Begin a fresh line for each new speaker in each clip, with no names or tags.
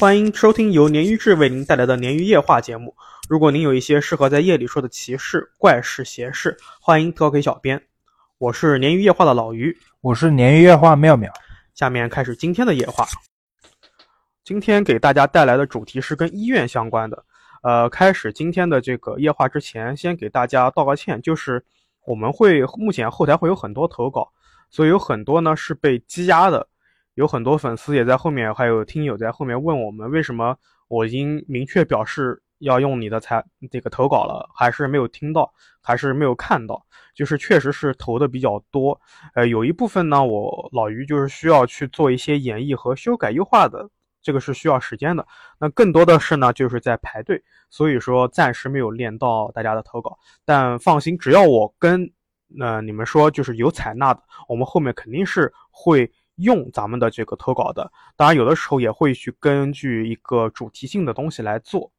欢迎收听由鲶鱼志为您带来的鲶鱼夜话节目。如果您有一些适合在夜里说的奇事、怪事、邪事，欢迎投稿给小编。我是鲶鱼夜话的老鱼，
我是鲶鱼夜话妙妙。
下面开始今天的夜话。今天给大家带来的主题是跟医院相关的。呃，开始今天的这个夜话之前，先给大家道个歉，就是我们会目前后台会有很多投稿，所以有很多呢是被积压的。有很多粉丝也在后面，还有听友在后面问我们，为什么我已经明确表示要用你的才这个投稿了，还是没有听到，还是没有看到？就是确实是投的比较多，呃，有一部分呢，我老于就是需要去做一些演绎和修改优化的，这个是需要时间的。那更多的是呢，就是在排队，所以说暂时没有练到大家的投稿。但放心，只要我跟呃你们说就是有采纳的，我们后面肯定是会。用咱们的这个投稿的，当然有的时候也会去根据一个主题性的东西来做，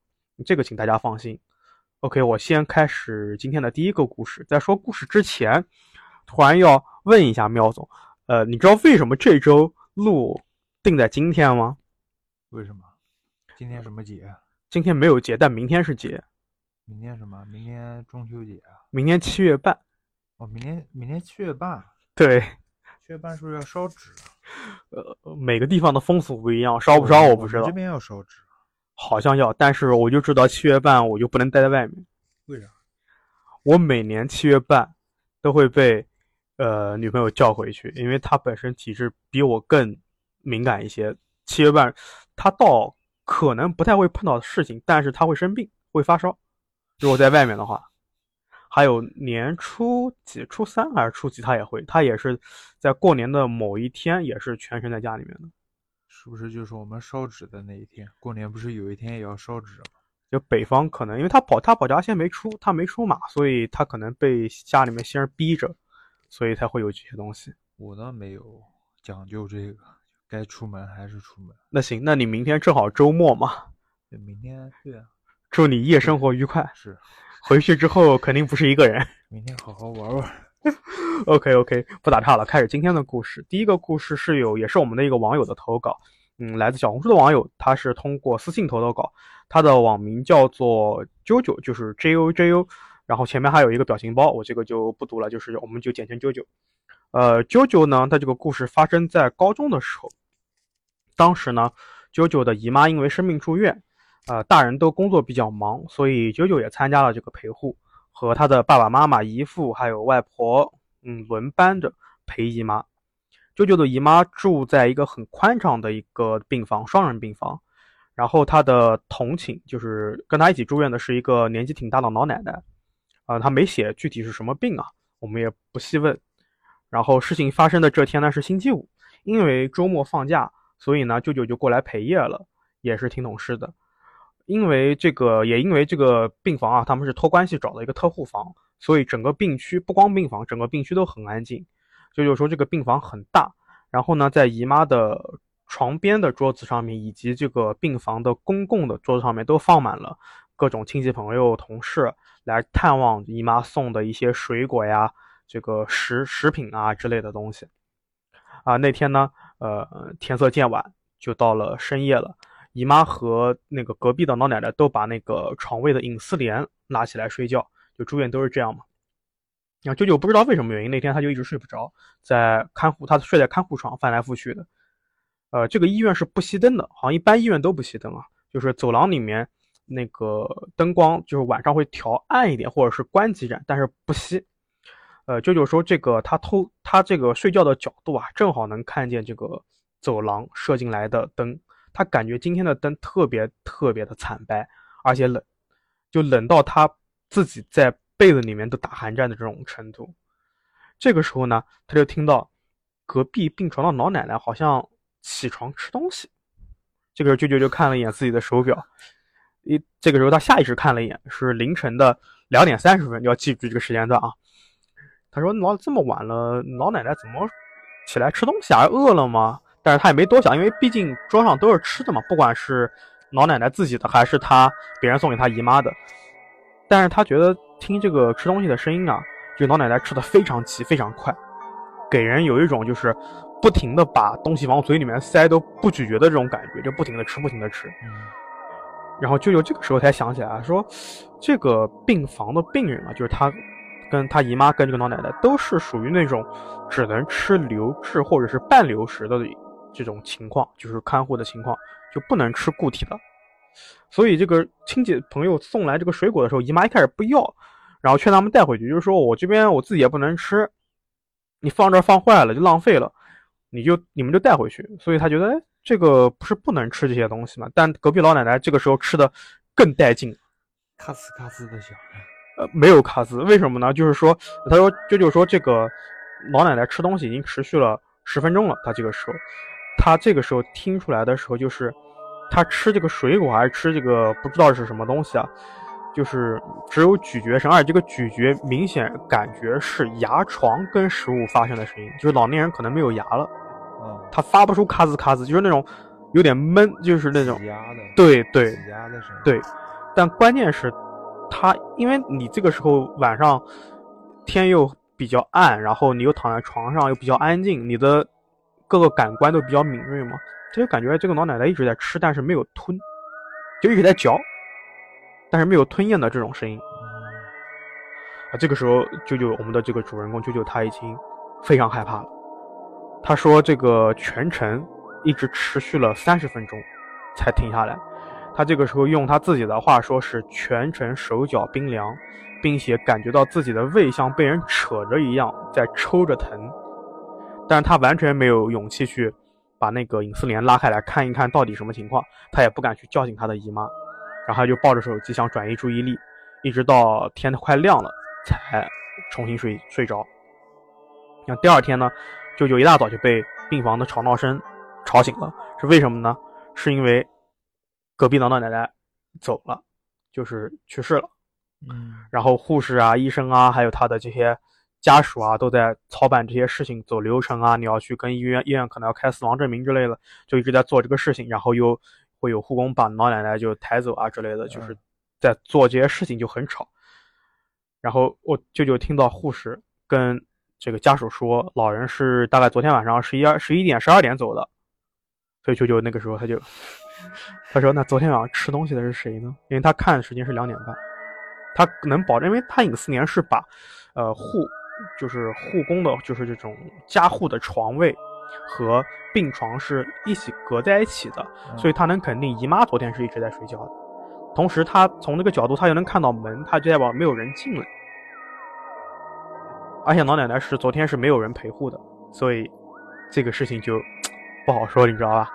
这个请大家放心。OK，我先开始今天的第一个故事。在说故事之前，突然要问一下喵总，呃，你知道为什么这周录定在今天吗？
为什么？今天什么节？
今天没有节，但明天是节。
明天什么？明天中秋节啊？
明天七月半。
哦，明天明天七月半。
对。
七月半是不是要烧纸？
呃，每个地方的风俗不一样，烧不烧我不知道。
这边要烧纸，
好像要，但是我就知道七月半我就不能待在外面。
为啥？
我每年七月半都会被呃女朋友叫回去，因为她本身体质比我更敏感一些。七月半她倒可能不太会碰到事情，但是她会生病，会发烧。如果在外面的话。还有年初几，初三还是初几，他也会，他也是在过年的某一天，也是全程在家里面的，
是不是就是我们烧纸的那一天？过年不是有一天也要烧纸吗？
就北方可能，因为他保他保家仙没出，他没出马，所以他可能被家里面仙儿逼着，所以才会有这些东西。
我倒没有讲究这个，该出门还是出门。
那行，那你明天正好周末嘛？
明天对啊，
祝你夜生活愉快。
是。
回去之后肯定不是一个人，
明天好好玩玩。
OK OK，不打岔了，开始今天的故事。第一个故事是有，也是我们的一个网友的投稿，嗯，来自小红书的网友，他是通过私信投的稿，他的网名叫做啾啾，就是 J O J O，然后前面还有一个表情包，我这个就不读了，就是我们就简称啾啾。呃，啾啾呢，他这个故事发生在高中的时候，当时呢，啾啾的姨妈因为生病住院。呃，大人都工作比较忙，所以九九也参加了这个陪护，和他的爸爸妈妈、姨父还有外婆，嗯，轮班着陪姨妈。九九的姨妈住在一个很宽敞的一个病房，双人病房。然后他的同寝就是跟他一起住院的是一个年纪挺大的老奶奶，啊，他没写具体是什么病啊，我们也不细问。然后事情发生的这天呢是星期五，因为周末放假，所以呢舅舅就过来陪夜了，也是挺懂事的。因为这个，也因为这个病房啊，他们是托关系找的一个特护房，所以整个病区不光病房，整个病区都很安静。就有说这个病房很大，然后呢，在姨妈的床边的桌子上面，以及这个病房的公共的桌子上面，都放满了各种亲戚朋友、同事来探望姨妈送的一些水果呀、这个食食品啊之类的东西。啊，那天呢，呃，天色渐晚，就到了深夜了。姨妈和那个隔壁的老奶奶都把那个床位的隐私帘拉起来睡觉，就住院都是这样嘛。然后舅舅不知道为什么原因，那天他就一直睡不着，在看护，他睡在看护床翻来覆去的。呃，这个医院是不熄灯的，好像一般医院都不熄灯啊，就是走廊里面那个灯光就是晚上会调暗一点，或者是关几盏，但是不熄。呃，舅舅说这个他偷他这个睡觉的角度啊，正好能看见这个走廊射进来的灯。他感觉今天的灯特别特别的惨白，而且冷，就冷到他自己在被子里面都打寒战的这种程度。这个时候呢，他就听到隔壁病床的老奶奶好像起床吃东西。这个时候，舅舅就看了一眼自己的手表，一这个时候他下意识看了一眼，是凌晨的两点三十分，要记住这个时间段啊。他说：“老这么晚了，老奶奶怎么起来吃东西啊？饿了吗？”但是他也没多想，因为毕竟桌上都是吃的嘛，不管是老奶奶自己的还是他别人送给他姨妈的。但是他觉得听这个吃东西的声音啊，就老奶奶吃的非常急非常快，给人有一种就是不停的把东西往嘴里面塞都不咀嚼的这种感觉，就不停的吃，不停的吃。
嗯
然后舅舅这个时候才想起来说，这个病房的病人啊，就是他跟他姨妈跟这个老奶奶都是属于那种只能吃流质或者是半流食的这种情况，就是看护的情况，就不能吃固体的。所以这个亲戚朋友送来这个水果的时候，姨妈一开始不要，然后劝他们带回去，就是说我这边我自己也不能吃，你放这儿放坏了就浪费了，你就你们就带回去。所以他觉得，哎，这个不是不能吃这些东西嘛？但隔壁老奶奶这个时候吃的更带劲，
咔呲咔呲的响。
呃，没有卡斯，为什么呢？就是说，他说舅舅说这个老奶奶吃东西已经持续了十分钟了，他这个时候，他这个时候听出来的时候，就是他吃这个水果还是吃这个不知道是什么东西啊，就是只有咀嚼声，而且这个咀嚼明显感觉是牙床跟食物发生的声音，就是老年人可能没有牙了，
啊，
他发不出咔吱咔吱，就是那种有点闷，就是那种
挤压的，
对对
挤压的声音。
对，但关键是，他因为你这个时候晚上天又比较暗，然后你又躺在床上又比较安静，你的各个感官都比较敏锐嘛，他就感觉这个老奶奶一直在吃，但是没有吞，就一直在嚼，但是没有吞咽的这种声音啊。这个时候，舅舅我们的这个主人公舅舅他已经非常害怕了，他说这个全程一直持续了三十分钟才停下来。他这个时候用他自己的话说是全程手脚冰凉，并且感觉到自己的胃像被人扯着一样在抽着疼，但是他完全没有勇气去把那个隐私帘拉开来看一看到底什么情况，他也不敢去叫醒他的姨妈，然后他就抱着手机想转移注意力，一直到天快亮了才重新睡睡着。那第二天呢，舅舅一大早就被病房的吵闹声吵醒了，是为什么呢？是因为隔壁老老奶奶走了，就是去世了。
嗯
然后护士啊、医生啊，还有他的这些家属啊，都在操办这些事情，走流程啊，你要去跟医院，医院可能要开死亡证明之类的，就一直在做这个事情。然后又会有护工把老奶奶就抬走啊之类的，就是
嗯
在做这些事情就很吵。然后我舅舅听到护士跟这个家属说，老人是大概昨天晚上十一二十一点、十二点走的，所以舅舅那个时候他就他说：“那昨天晚上吃东西的是谁呢？”因为他看的时间是两点半，他能保证，因为他隐私年是把呃护就是护工的，就是这种加护的床位和病床是一起隔在一起的，
嗯
所以他能肯定姨妈昨天是一直在睡觉的。同时，他从那个角度，他又能看到门，他就代表没有人进来。而且老奶奶是昨天是没有人陪护的，所以这个事情就不好说，你知道吧？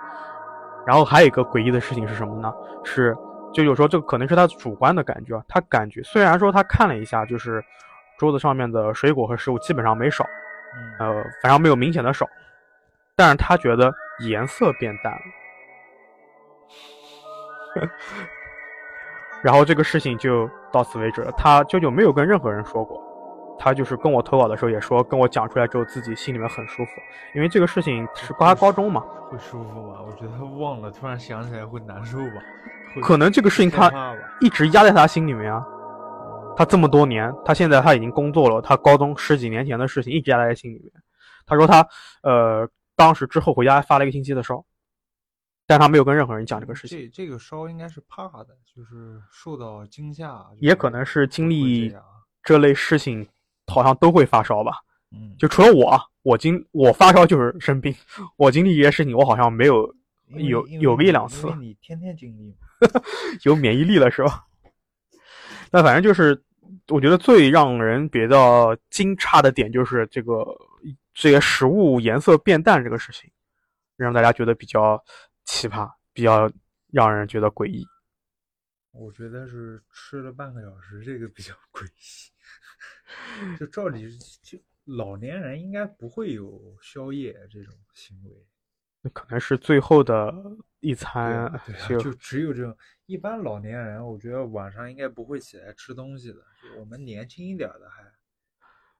然后还有一个诡异的事情是什么呢？是就有时候这个可能是他主观的感觉，他感觉虽然说他看了一下，就是桌子上面的水果和食物基本上没少，
嗯
呃，反正没有明显的少，但是他觉得颜色变淡了。然后这个事情就到此为止了。他舅舅没有跟任何人说过，他就是跟我投稿的时候也说，跟我讲出来之后自己心里面很舒服，因为这个事情是他高中嘛，
会舒服吗？我觉得他忘了，突然想起来会难受吧？
可能这个事情他？一直压在他心里面啊。他这么多年，他现在他已经工作了，他高中十几年前的事情一直压在心里面。他说他呃当时之后回家发了一个星期的烧，但他没有跟任何人讲这个事情，
这这个烧应该是怕的，就是受到惊吓，
也可能是经历
这
类事情，好像都会发烧吧。
嗯，
就除了我，我经我发烧就是生病，我经历这些事情，我好像没有有有个一两次
你天天经历嘛。
有免疫力了，是吧？那反正就是，我觉得最让人比较惊诧的点就是这个这些食物颜色变淡这个事情，让大家觉得比较奇葩，比较让人觉得诡异。
我觉得是吃了半个小时，这个比较诡异。就照理就老年人应该不会有宵夜这种行为，
那可能是最后的一
对
餐
啊，对啊，
就
就只有这种。一般老年人，我觉得晚上应该不会起来吃东西的。就我们年轻一点的还，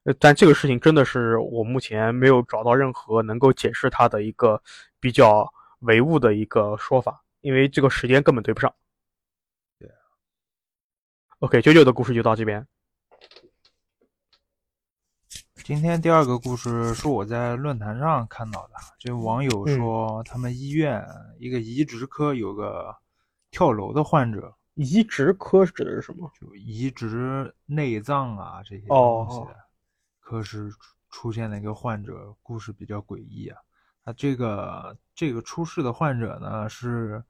呃但这个事情真的是我目前没有找到任何能够解释它的一个比较唯物的一个说法，因为这个时间根本对不上。
对啊
OK，九九的故事就到这边。
今天第二个故事是我在论坛上看到的，就网友
嗯
说他们医院一个移植科有个跳楼的患者，
移植科指的是什么？
就移植内脏啊这些
哦
东西的科室出出现了一个患者，故事比较诡异啊。他这个这个出事的患者呢是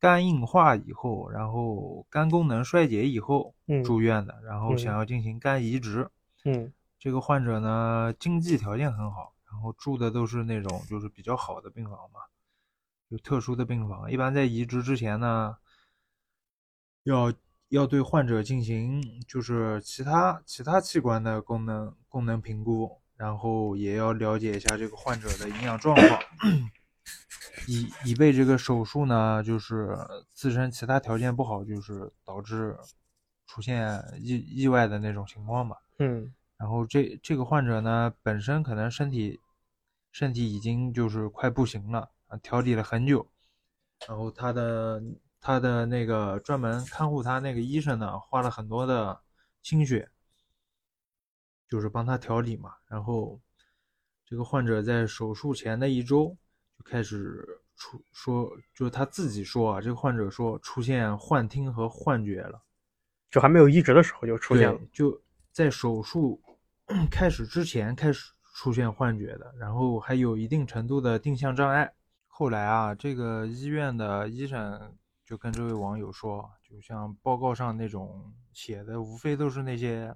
肝硬化以后，然后肝功能衰竭以后
嗯
住院的，然后
嗯
想要进行肝移植。
嗯
这个患者呢，经济条件很好，然后住的都是那种就是比较好的病房嘛，有特殊的病房。一般在移植之前呢，要要对患者进行就是其他其他器官的功能功能评估，然后也要了解一下这个患者的营养状况，以以备这个手术呢，就是自身其他条件不好，就是导致出现意意外的那种情况吧。
嗯
然后这这个患者呢，本身可能身体身体已经就是快不行了啊，调理了很久，然后他的他的那个专门看护他那个医生呢，花了很多的心血，就是帮他调理嘛。然后这个患者在手术前的一周就开始出说，就是他自己说啊，这个患者说出现幻听和幻觉了。
就还没有移植的时候就出现了，。
就在手术 开始之前开始出现幻觉的，然后还有一定程度的定向障碍。后来啊，这个医院的医生就跟这位网友说，就像报告上那种写的，无非都是那些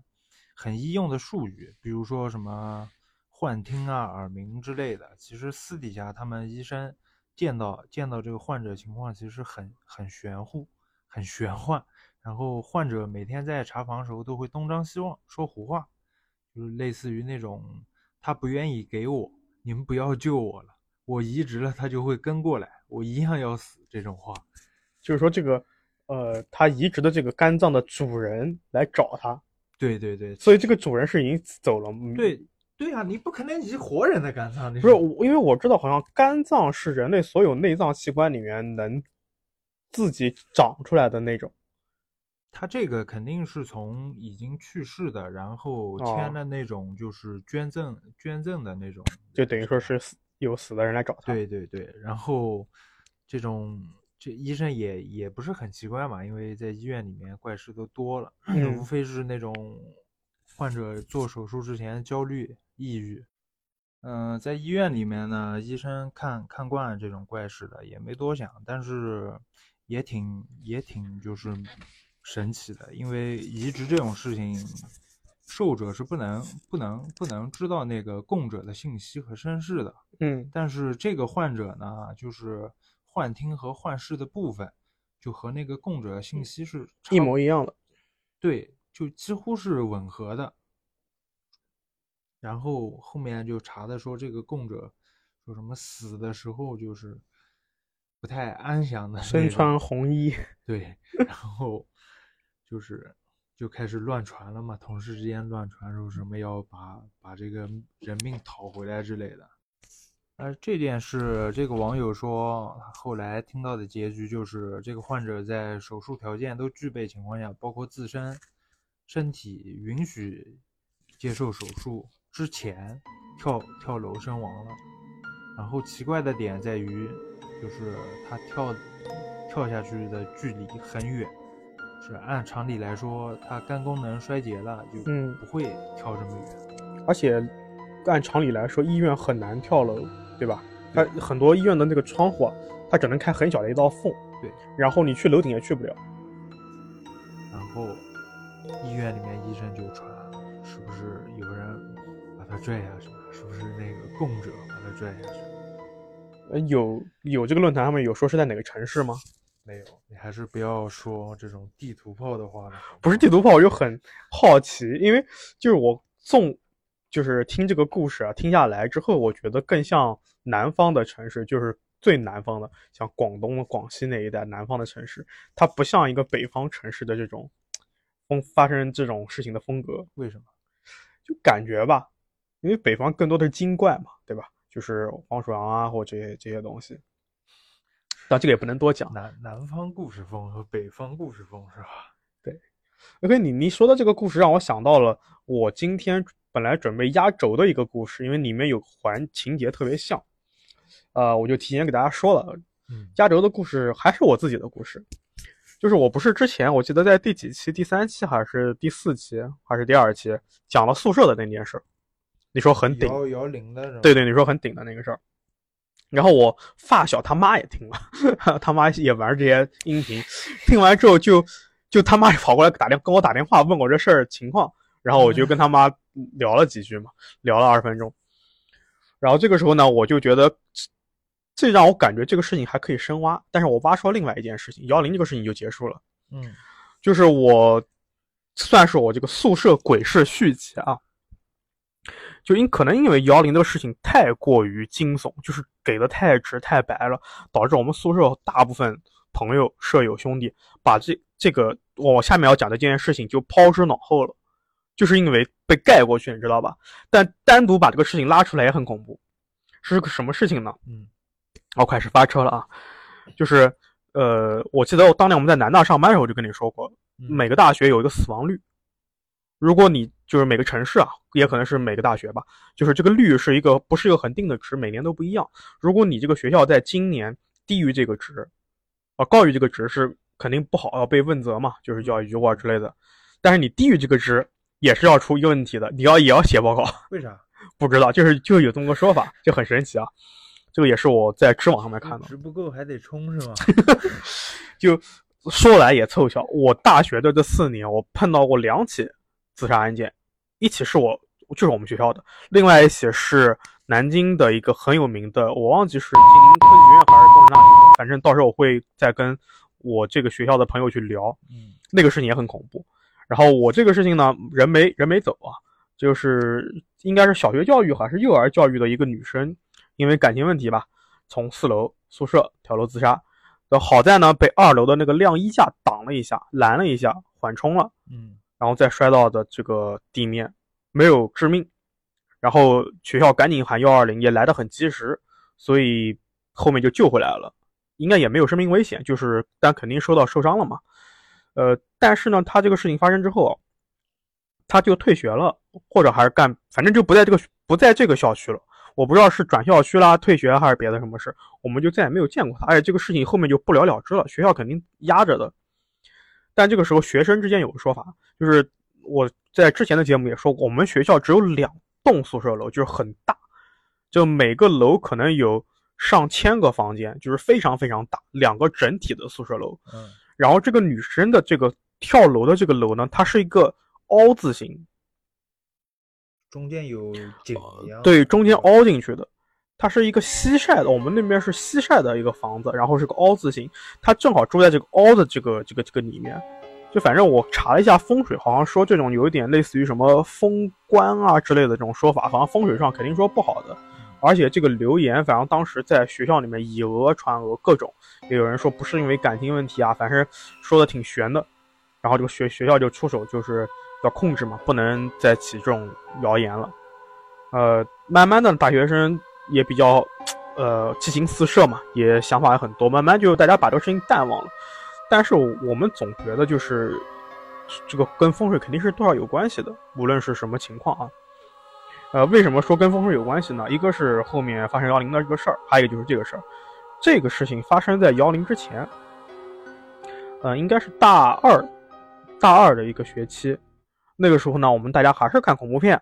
很医用的术语，比如说什么幻听啊、耳鸣之类的。其实私底下他们医生见到见到这个患者情况，其实很很玄乎、很玄幻。然后患者每天在查房的时候都会东张西望，说胡话，就是类似于那种他不愿意给我，你们不要救我了，我移植了他就会跟过来，我一样要死这种话。
就是说这个呃，他移植的这个肝脏的主人来找他，
对对对，
所以这个主人是已经走了。嗯
对对啊，你不可能移活人的肝脏，
不是，我因为我知道好像肝脏是人类所有内脏器官里面能自己长出来的那种。
他这个肯定是从已经去世的，然后签
哦
了那种就是捐赠捐赠的那种，
就等于说是死有死的人来找他。
对对对，然后这种这医生也也不是很奇怪嘛，因为在医院里面怪事都多了，
嗯
无非是那种患者做手术之前焦虑、抑郁。嗯、在医院里面呢，医生看看惯了这种怪事的，也没多想，但是也挺也挺就是神奇的，因为移植这种事情，受者是不能不能不能知道那个供者的信息和身世的。
嗯
但是这个患者呢，就是幻听和幻视的部分，就和那个供者信息是
一模一样的。
对，就几乎是吻合的。然后后面就查的说，这个供者说什么死的时候就是不太安详的
身穿红衣，
对，然后就是就开始乱传了嘛，同事之间乱传说什么要把把这个人命讨回来之类的。而这件事，这个网友说，后来听到的结局就是，这个患者在手术条件都具备情况下，包括自身身体允许接受手术之前，跳跳楼身亡了。然后奇怪的点在于，就是他跳跳下去的距离很远，是按常理来说，他肝功能衰竭了，就
嗯
不会跳这么远。
而且按常理来说，医院很难跳楼，对吧？它很多医院的那个窗户啊，它只能开很小的一道缝，
对，
然后你去楼顶也去不了。
然后医院里面医生就传，是不是有人把他拽下去了？是不是那个供者把他拽下去了？
呃，有有这个论坛上面有说是在哪个城市吗？
没有，你还是不要说这种地图炮的话了。
不是地图炮，我就很好奇，因为就是我纵就是听这个故事啊，听下来之后，我觉得更像南方的城市，就是最南方的，像广东、广西那一带南方的城市，它不像一个北方城市的这种风发生这种事情的风格，
为什么？
就感觉吧，因为北方更多的是精怪嘛，对吧？就是黄鼠狼啊，或这些这些东西。但这个也不能多讲。
南南方故事风和北方故事风是吧？
对 OK，你你说的这个故事让我想到了我今天本来准备压轴的一个故事，因为里面有环情节特别像，呃，我就提前给大家说了，
嗯
压轴的故事还是我自己的故事，就是我不是之前我记得在第几期，第三期还是第四期还是第二期讲了宿舍的那件事儿，你说很顶，
摇摇铃的是吧？
对对，你说很顶的那个事儿。然后我发小他妈也听了，他妈也玩这些音频，听完之后就就他妈也跑过来打电跟我打电话问我这事儿情况，然后我就跟他妈聊了几句嘛，聊了二十分钟。然后这个时候呢，我就觉得这这让我感觉这个事情还可以深挖，但是我挖出了另外一件事情，幺零这个事情就结束了。
嗯
就是我算是我这个宿舍鬼事续集啊，就因可能因为幺零这个事情太过于惊悚，就是给的太直太白了，导致我们宿舍大部分朋友、舍友、兄弟把这这个我下面要讲的这件事情就抛之脑后了，就是因为被盖过去，你知道吧？但单独把这个事情拉出来也很恐怖，是个什么事情呢？
嗯
我开始发车了啊，就是呃，我记得我当年我们在南大上班的时候就跟你说过，
嗯
每个大学有一个死亡率。如果你就是每个城市啊，也可能是每个大学吧，就是这个率是一个不是一个恒定的值，每年都不一样。如果你这个学校在今年低于这个值，啊高于这个值是肯定不好，要被问责嘛，就是教育局或者之类的。但是你低于这个值也是要出一个问题的，你要也要写报告。
为啥？
不知道，就是就有这么个说法，就很神奇啊。这个也是我在知网上面看到的。
值不够还得充是吗？
就说来也凑巧，我大学的这四年，我碰到过两起自杀案件，一起是我就是我们学校的，另外一起是南京的一个很有名的，我忘记是金陵科技学院还是工程大学，反正到时候我会再跟我这个学校的朋友去聊。
嗯
那个事情也很恐怖。然后我这个事情呢，人没人没走啊，就是应该是小学教育还是幼儿教育的一个女生，因为感情问题吧，从四楼宿舍跳楼自杀。呃好在呢，被二楼的那个晾衣架挡了一下，拦了一下，缓冲了，
嗯
然后再摔到的这个地面，没有致命。然后学校赶紧喊幺二零，也来得很及时，所以后面就救回来了，应该也没有生命危险，就是但肯定受到受伤了嘛。呃，但是呢，他这个事情发生之后，他就退学了，或者还是干，反正就不在这个不在这个校区了。我不知道是转校区啦、退学还是别的什么事，我们就再也没有见过他。而且这个事情后面就不了了之了，学校肯定压着的。但这个时候，学生之间有个说法，就是我在之前的节目也说过，我们学校只有两栋宿舍楼，就是很大，就每个楼可能有上千个房间，就是非常非常大，两个整体的宿舍楼。
嗯
然后这个女生的这个跳楼的这个楼呢，它是一个凹字形，
中间有井一样。
对，中间凹进去的。它是一个西晒的，我们那边是西晒的一个房子，然后是个凹字形，它正好住在这个凹的这个这个这个里面。就反正我查了一下风水，好像说这种有一点类似于什么封官啊之类的这种说法，好像风水上肯定说不好的。而且这个流言，反正当时在学校里面以讹传讹，各种也有人说不是因为感情问题啊，反正说的挺悬的。然后这个学学校就出手，就是要控制嘛，不能再起这种谣言了。呃，慢慢的大学生也比较，呃，激情四射嘛，也想法也很多，慢慢就大家把这个事情淡忘了。但是我们总觉得就是这个跟风水肯定是多少有关系的，无论是什么情况啊。呃，为什么说跟风水有关系呢？一个是后面发生幺零的这个事儿，还有一个就是这个事儿。这个事情发生在幺零之前，呃，应该是大二，大二的一个学期。那个时候呢，我们大家还是看恐怖片，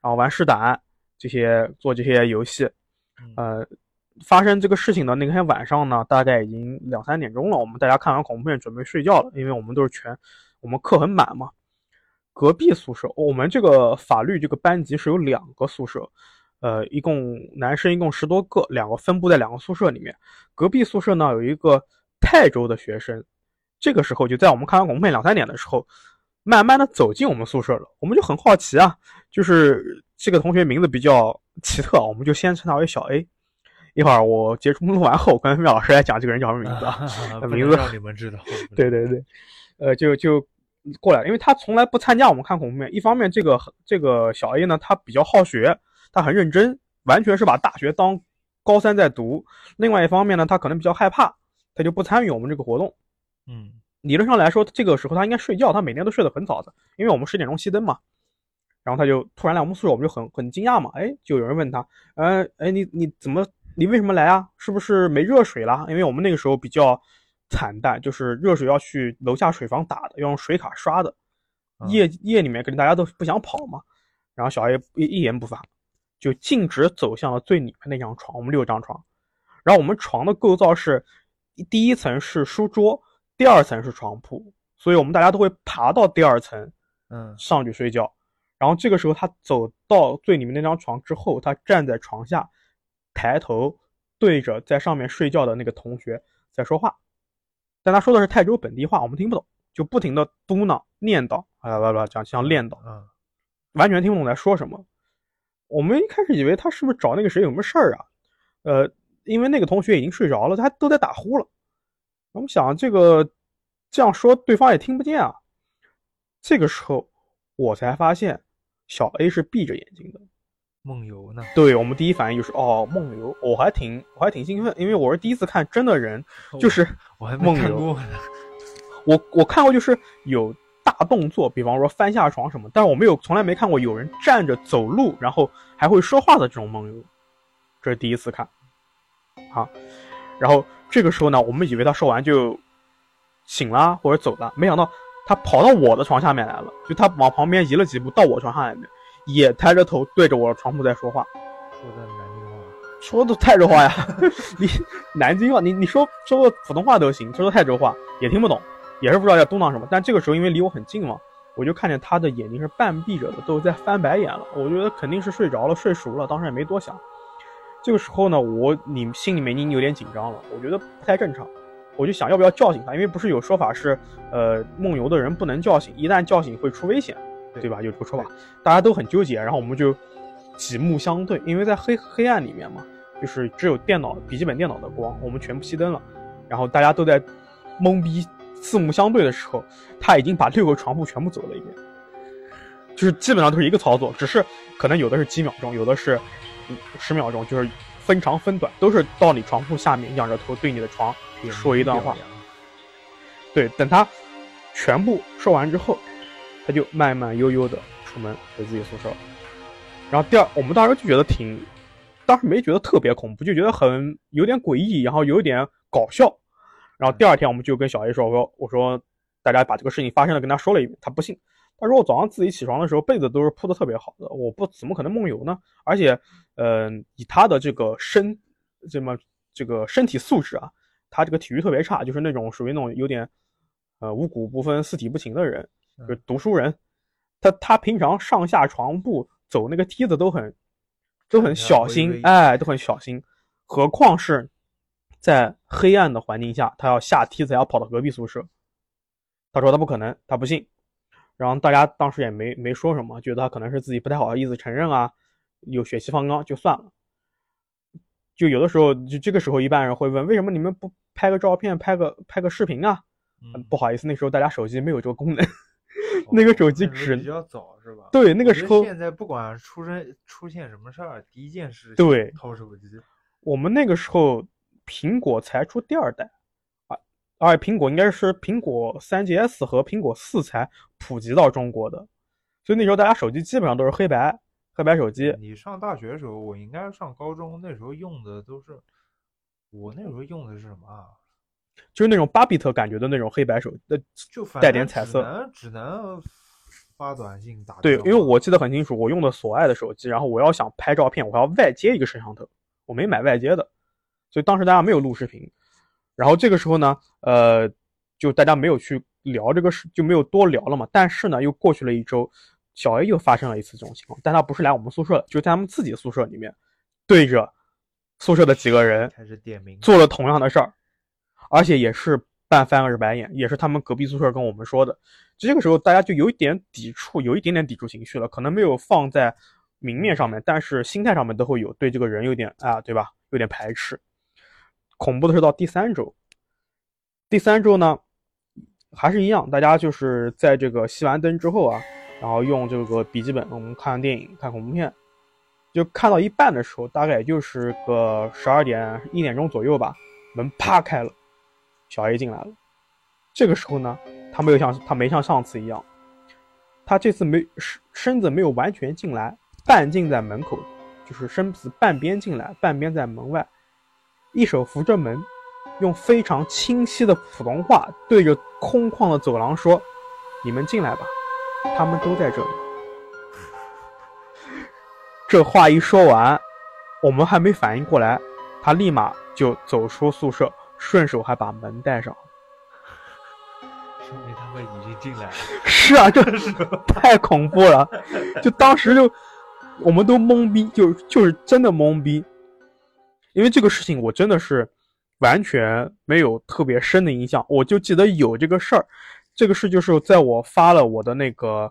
然后玩试胆这些，做这些游戏。
嗯
呃，发生这个事情的那天晚上呢，大概已经两三点钟了。我们大家看完恐怖片准备睡觉了，因为我们都是全，我们课很满嘛。隔壁宿舍，我们这个法律这个班级是有两个宿舍，呃，一共男生一共十多个，两个分布在两个宿舍里面。隔壁宿舍呢有一个泰州的学生，这个时候就在我们看完恐怖片两三点的时候，慢慢的走进我们宿舍了。我们就很好奇啊，就是这个同学名字比较奇特，我们就先称他为小 A。一会儿我结束录完后，我跟妙老师来讲这个人叫什么名字啊？
不
名字
让你们知道。
对对对，呃，就就过来，因为他从来不参加我们看恐怖片。一方面，这个这个小 A 呢，他比较好学，他很认真，完全是把大学当高三在读。另外一方面呢，他可能比较害怕，他就不参与我们这个活动。
嗯
理论上来说，这个时候他应该睡觉，他每天都睡得很早的，因为我们十点钟熄灯嘛。然后他就突然来我们宿舍，我们就很很惊讶嘛，哎，就有人问他，呃，哎，你你怎么，你为什么来啊？是不是没热水了？因为我们那个时候比较惨淡，就是热水要去楼下水房打的，要用水卡刷的，夜夜里面肯定大家都不想跑嘛。然后小 A 一一言不发，就径直走向了最里面那张床，我们六张床，然后我们床的构造是，第一层是书桌，第二层是床铺，所以我们大家都会爬到第二层，
嗯，
上去睡觉。然后这个时候，他走到最里面那张床之后，他站在床下，抬头对着在上面睡觉的那个同学在说话，但他说的是泰州本地话，我们听不懂，就不停的嘟囔、念叨，啊啦啦讲像念叨，完全听不懂在说什么。我们一开始以为他是不是找那个谁有什么事儿啊？呃，因为那个同学已经睡着了，他都在打呼了。我们想这个这样说，对方也听不见啊。这个时候，我才发现。小 A 是闭着眼睛的，
梦游呢？
对我们第一反应就是哦，梦游，我还挺我还挺兴奋，因为我是第一次看真的人，就是
我还梦游过。
我我看过就是有大动作，比方说翻下床什么，但是我没有从来没看过有人站着走路，然后还会说话的这种梦游，这是第一次看。好，然后这个时候呢，我们以为他说完就醒了或者走了，没想到。他跑到我的床下面来了，就他往旁边移了几步，到我床下面，也抬着头对着我的床铺在说话，
说的南京话，
说的泰州话呀，你南京话，你你说说个普通话都行，说的泰州话也听不懂，也是不知道在嘟囔什么。但这个时候因为离我很近嘛，我就看见他的眼睛是半闭着的，都在翻白眼了。我觉得肯定是睡着了，睡熟了，当时也没多想。这个时候呢，我你心里面已经有点紧张了，我觉得不太正常。我就想要不要叫醒他，因为不是有说法是，呃，梦游的人不能叫醒，一旦叫醒会出危险，对吧？有这个说法，大家都很纠结。然后我们就几目相对，因为在黑黑暗里面嘛，就是只有电脑笔记本电脑的光，我们全部熄灯了。然后大家都在懵逼四目相对的时候，他已经把六个床铺全部走了一遍，就是基本上都是一个操作，只是可能有的是几秒钟，有的是十秒钟，就是分长分短，都是到你床铺下面仰着头对你的床。说一段话，对，等他全部说完之后，他就慢慢悠悠的出门回自己宿舍。然后第二，我们当时就觉得挺，当时没觉得特别恐怖，就觉得很有点诡异，然后有点搞笑。然后第二天，我们就跟小 A 说：“我说，我说，大家把这个事情发生了跟他说了一遍，他不信。他说我早上自己起床的时候，被子都是铺的特别好的，我不怎么可能梦游呢？而且，嗯，以他的这个身，这么这个身体素质啊。”他这个体育特别差，就是那种属于那种有点，呃，五谷不分、四体不勤的人，就读书人。他他平常上下床步走那个梯子都很，都很小心，哎，都很小心。何况是在黑暗的环境下，他要下梯子要跑到隔壁宿舍。他说他不可能，他不信。然后大家当时也没没说什么，觉得他可能是自己不太好意思承认啊，有血气方刚就算了。就有的时候，就这个时候，一般人会问：为什么你们不拍个照片、拍个拍个视频啊？不好意思，那时候大家手机没有这个功能，那个手机只
比较早是吧？
对，那个时候
现在不管出生出现什么事儿，第一件事
对
掏手机。
我们那个时候苹果才出第二代啊，而苹果应该是苹果三 GS 和苹果四才普及到中国的，所以那时候大家手机基本上都是黑白。黑白手机，
你上大学的时候，我应该上高中，那时候用的都是，我那时候用的是什么啊？
就是那种巴比特感觉的那种黑白手，呃，
就
带点彩色，
只能只能发短信打。
对，因为我记得很清楚，我用的索爱的手机，然后我要想拍照片，我要外接一个摄像头，我没买外接的，所以当时大家没有录视频。然后这个时候呢，呃，就大家没有去聊这个事，就没有多聊了嘛。但是呢，又过去了一周。小 A 又发生了一次这种情况，但他不是来我们宿舍，就在他们自己宿舍里面，对着宿舍的几个人
开始点名，
做了同样的事儿，而且也是半翻个白眼，也是他们隔壁宿舍跟我们说的。这个时候大家就有一点抵触，有一点点抵触情绪了，可能没有放在明面上面，但是心态上面都会有对这个人有点啊，对吧？有点排斥。恐怖的是到第三周，第三周呢，还是一样，大家就是在这个熄完灯之后啊。然后用这个笔记本，我们看电影、看恐怖片，就看到一半的时候，大概也就是个十二点、一点钟左右吧，门啪开了，小 A 进来了。这个时候呢，他没有像他没像上次一样，他这次没身身子没有完全进来，半径在门口，就是身子半边进来，半边在门外，一手扶着门，用非常清晰的普通话对着空旷的走廊说：“你们进来吧，他们都在这里。”这话一说完，我们还没反应过来，他立马就走出宿舍，顺手还把门带上。
说明他们已经进来了。
是啊，这是太恐怖了，就当时就我们都懵逼，就就是真的懵逼，因为这个事情我真的是完全没有特别深的印象，我就记得有这个事儿。这个事就是在我发了我的那个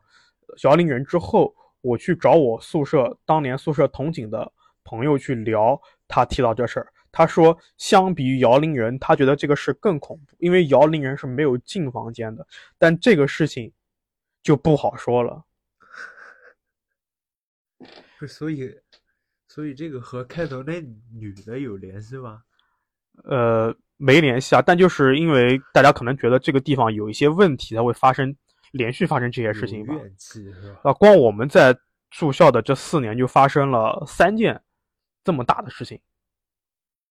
摇铃人之后，我去找我宿舍当年宿舍同寝的朋友去聊，他提到这事儿。他说，相比于摇铃人，他觉得这个事更恐怖，因为摇铃人是没有进房间的，但这个事情就不好说了。
不是，所以，所以这个和开头那女的有联系吗？
呃，没联系啊，但就是因为大家可能觉得这个地方有一些问题，才会发生连续发生这些事情吧。
怨气是吧？
啊，光我们在住校的这四年就发生了三件这么大的事情。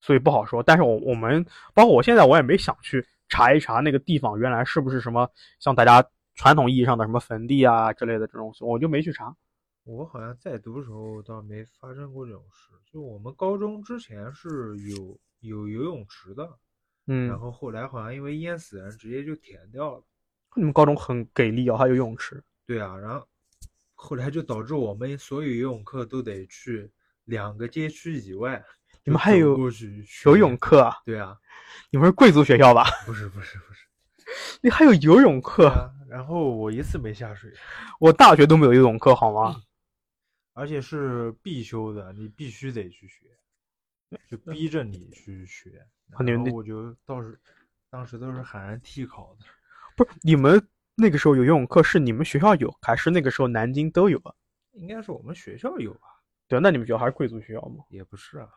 所以不好说，但是我我们包括我现在我也没想去查一查那个地方原来是不是什么像大家传统意义上的什么坟地啊之类的这种，我就没去查。
我好像在读的时候倒没发生过这种事，就我们高中之前是有有游泳池的，
嗯，
然后后来好像因为淹死人，直接就填掉了。
你们高中很给力啊，还有游泳池。
对啊，然后后来就导致我们所有游泳课都得去两个街区以外。
你们还有游泳课啊？
对啊，
你们是贵族学校吧？
不是不是不是，
你还有游泳课？
然后我一次没下水，
我大学都没有游泳课，好吗？
而且是必修的，你必须得去学，就逼着你去学。然后我就倒是当时都是喊人替考的。
不是你们那个时候有游泳课，是你们学校有，还是那个时候南京都有啊？
应该是我们学校有吧？
对，那你们学校还是贵族学校吗？
也不是啊，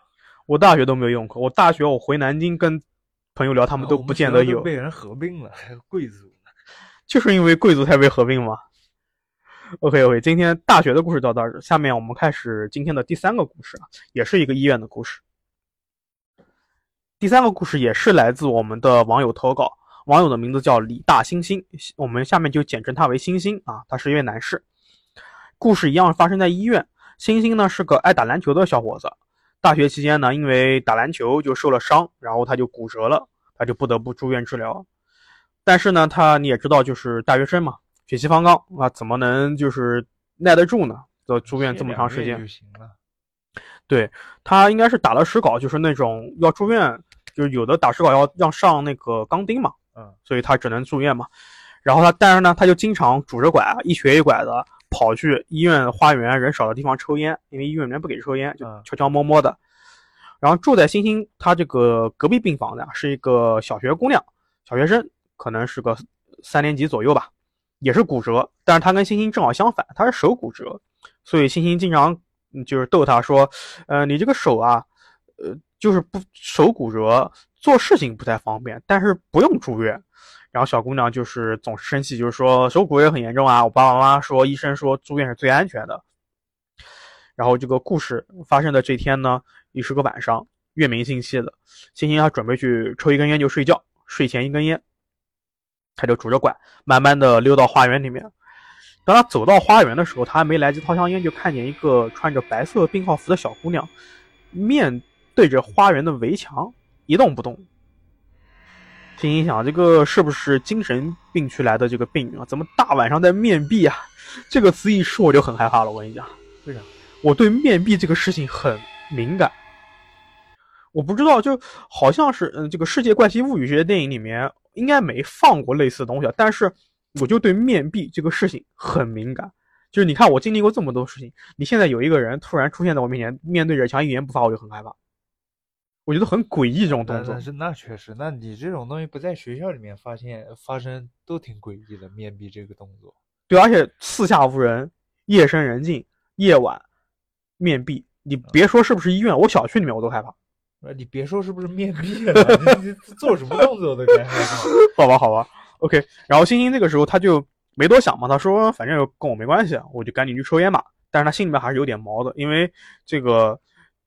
我大学都没有用过。我大学我回南京跟朋友聊，他们都不见得有。
被人合并了，还有贵族呢？
就是因为贵族才被合并吗？OK OK，今天大学的故事到这儿，下面我们开始今天的第三个故事啊，也是一个医院的故事。第三个故事也是来自我们的网友投稿，网友的名字叫李大星星，我们下面就简称他为星星啊，他是一位男士。故事一样发生在医院。星星呢是个爱打篮球的小伙子，大学期间呢，因为打篮球就受了伤，然后他就骨折了，他就不得不住院治疗。但是呢，他你也知道，就是大学生嘛，血气方刚啊，怎么能就是耐得住呢？就住院这么长时间
就行了。
对他应该是打了石膏，就是那种要住院，就是有的打石膏要要上那个钢钉嘛，
嗯，
所以他只能住院嘛。然后他，但是呢，他就经常拄着拐，一瘸一拐的。跑去医院花园人少的地方抽烟，因为医院里面不给抽烟，就悄悄摸摸的。然后住在星星他这个隔壁病房的是一个小学姑娘，小学生，可能是个三年级左右吧，也是骨折，但是他跟星星正好相反，他是手骨折，所以星星经常就是逗他说，呃，你这个手啊，呃，就是不手骨折，做事情不太方便，但是不用住院。然后小姑娘就是总是生气，就是说手骨也很严重啊。我爸爸妈妈说，医生说住院是最安全的。然后这个故事发生的这天呢，也是个晚上，月明星稀的。星星他准备去抽一根烟就睡觉，睡前一根烟，他就拄着拐，慢慢的溜到花园里面。当他走到花园的时候，他还没来及掏香烟，就看见一个穿着白色病号服的小姑娘，面对着花园的围墙一动不动。心想，这个是不是精神病区来的这个病啊？怎么大晚上在面壁啊？这个词一说，我就很害怕了。我跟你讲，
为啥？
我对面壁这个事情很敏感。我不知道，就好像是嗯，这个《世界怪奇物语》这些电影里面应该没放过类似的东西，但是我就对面壁这个事情很敏感。就是你看，我经历过这么多事情，你现在有一个人突然出现在我面前，面对着墙一言不发，我就很害怕。我觉得很诡异这种动作，
但是那确实，那你这种东西不在学校里面发现发生都挺诡异的。面壁这个动作，
对，而且四下无人，夜深人静，夜晚面壁，你别说是不是医院，我小区里面我都害怕。
你别说是不是面壁了，你做什么动作都该害怕。
好吧，好吧，OK。然后星星这个时候他就没多想嘛，他说反正跟我没关系，我就赶紧去抽烟吧。但是他心里面还是有点毛的，因为这个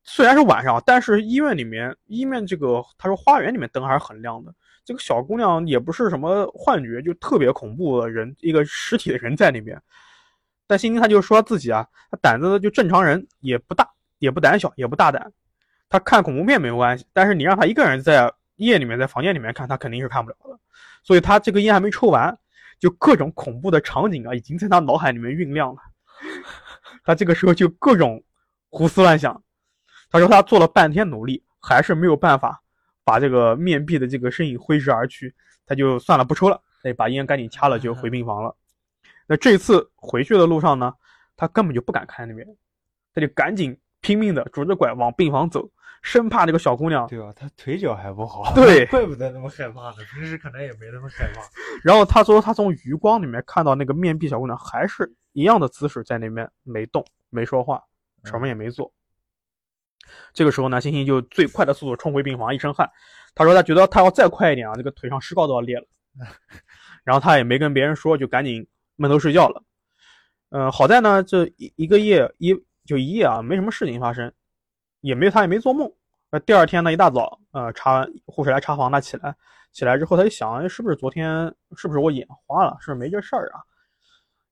虽然是晚上，但是医院里面医院这个他说花园里面灯还是很亮的。这个小姑娘也不是什么幻觉，就特别恐怖的人，一个实体的人在里面。但星星他就说自己啊，他胆子就正常人，也不大，也不胆小，也不大胆。他看恐怖片没有关系，但是你让他一个人在夜里面在房间里面看，他肯定是看不了的。所以他这个烟还没抽完，就各种恐怖的场景啊，已经在他脑海里面酝酿了。他这个时候就各种胡思乱想。他说他做了半天努力，还是没有办法。把这个面壁的这个身影挥之而去，他就算了不抽了，他把烟赶紧掐了，就回病房了。那这次回去的路上呢，他根本就不敢看那边，他就赶紧拼命的拄着拐往病房走，生怕这个小姑娘。
对吧？他腿脚还不好，
对，
怪不得那么害怕呢。平时可能也没那么害怕。
然后他说，他从余光里面看到那个面壁小姑娘还是一样的姿势在那边没动，没说话，什么也没做。这个时候呢，星星就最快的速度冲回病房，一身汗。他说他觉得他要再快一点啊，这个腿上石膏都要裂了。然后他也没跟别人说，就赶紧闷头睡觉了。嗯，好在呢，这一一个夜一就一夜啊，没什么事情发生，也没他也没做梦。那第二天呢，一大早，呃，查完护士来查房，他起来，起来之后他就想，哎，是不是昨天是不是我眼花了？是不是没这事儿啊？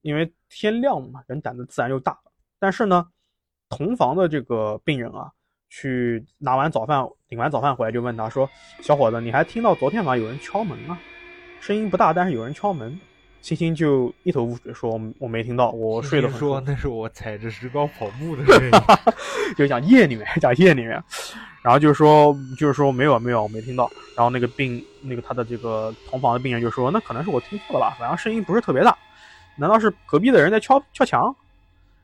因为天亮嘛，人胆子自然就大了。但是呢，同房的这个病人啊。去拿完早饭，领完早饭回来就问他说：“小伙子，你还听到昨天晚上有人敲门吗？声音不大，但是有人敲门。”星星就一头雾水说：“我没听到，我睡得很。”
说那是我踩着石膏跑步的声音，
就讲夜里面，讲夜里面。然后就是说，就是说没有没有，我没听到。然后那个病，那个他的这个同房的病人就说：“那可能是我听错了吧，反正声音不是特别大，难道是隔壁的人在敲敲墙？”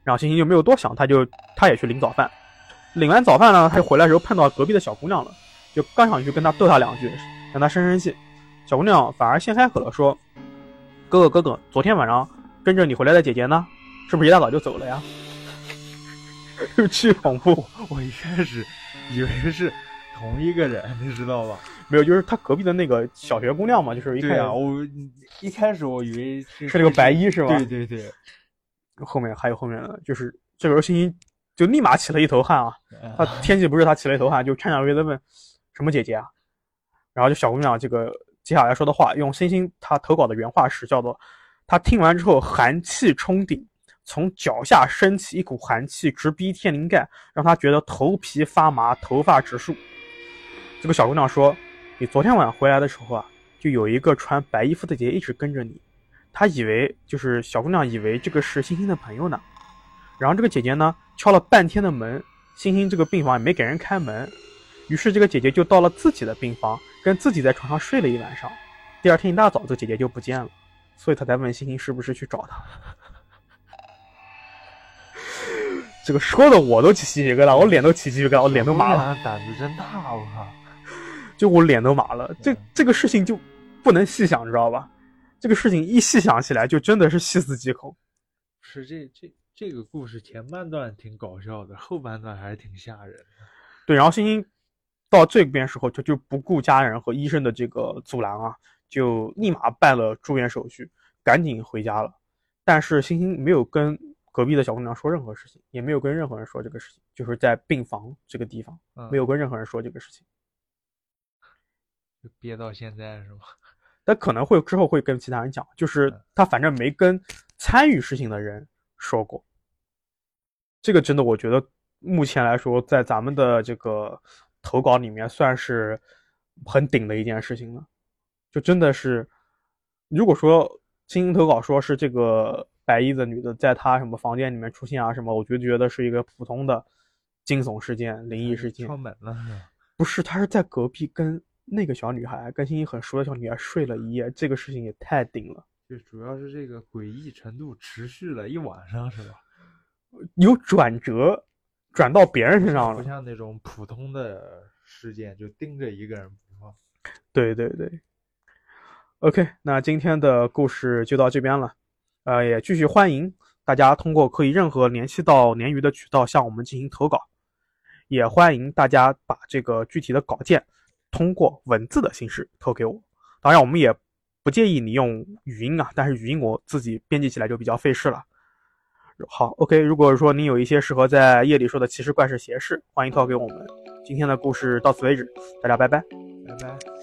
然后星星就没有多想，他就他也去领早饭。领完早饭呢，他就回来的时候碰到隔壁的小姑娘了，就刚想去跟她逗她两句，让她生生气。小姑娘反而先开口了，说：“哥哥哥哥，昨天晚上跟着你回来的姐姐呢？是不是一大早就走了呀？” 巨恐怖！
我一开始以为是同一个人，你知道吧？
没有，就是他隔壁的那个小学姑娘嘛，就是一开始
我一开始我以为是
是那个白衣是吧？
对对对，
后面还有后面的，就是这个时候欣欣。就立马起了一头汗啊！他天气不是他起了一头汗，就颤颤巍巍的问：“什么姐姐啊？”然后就小姑娘这个接下来说的话，用星星他投稿的原话是叫做：“他听完之后寒气冲顶，从脚下升起一股寒气，直逼天灵盖，让他觉得头皮发麻，头发直竖。”这个小姑娘说：“你昨天晚上回来的时候啊，就有一个穿白衣服的姐姐一直跟着你，她以为就是小姑娘以为这个是星星的朋友呢。然后这个姐姐呢？”敲了半天的门，星星这个病房也没给人开门，于是这个姐姐就到了自己的病房，跟自己在床上睡了一晚上。第二天一大早，这个姐姐就不见了，所以她才问星星是不是去找她。这个说的我都起鸡皮疙瘩，我脸都起鸡皮疙瘩，我脸都麻了。
胆子真大，我靠！
就我脸都麻了。这这个事情就不能细想，知道吧？这个事情一细想起来，就真的是细思极恐。
是这这。这个故事前半段挺搞笑的，后半段还是挺吓人的。
对，然后星星到这边时候，就就不顾家人和医生的这个阻拦啊，就立马办了住院手续，赶紧回家了。但是星星没有跟隔壁的小姑娘说任何事情，也没有跟任何人说这个事情，就是在病房这个地方，没有跟任何人说这个事情，
就憋到现在是吗？
他可能会之后会跟其他人讲，就是他反正没跟参与事情的人。说过，这个真的，我觉得目前来说，在咱们的这个投稿里面，算是很顶的一件事情了。就真的是，如果说星星投稿说是这个白衣的女的在她什么房间里面出现啊什么，我就觉得是一个普通的惊悚事件、灵异事件。
敲门了？
不是，她是在隔壁跟那个小女孩，跟星星很熟的小女孩睡了一夜，这个事情也太顶了。
就主要是这个诡异程度持续了一晚上，是吧？
有转折，转到别人身上了，
不像那种普通的事件，就盯着一个人不放。
对对对。OK，那今天的故事就到这边了。呃，也继续欢迎大家通过可以任何联系到鲶鱼的渠道向我们进行投稿，也欢迎大家把这个具体的稿件通过文字的形式投给我。当然，我们也。不建议你用语音啊，但是语音我自己编辑起来就比较费事了。好，OK，如果说你有一些适合在夜里说的奇事怪事邪事，欢迎投稿给我们。今天的故事到此为止，大家拜拜。
拜拜。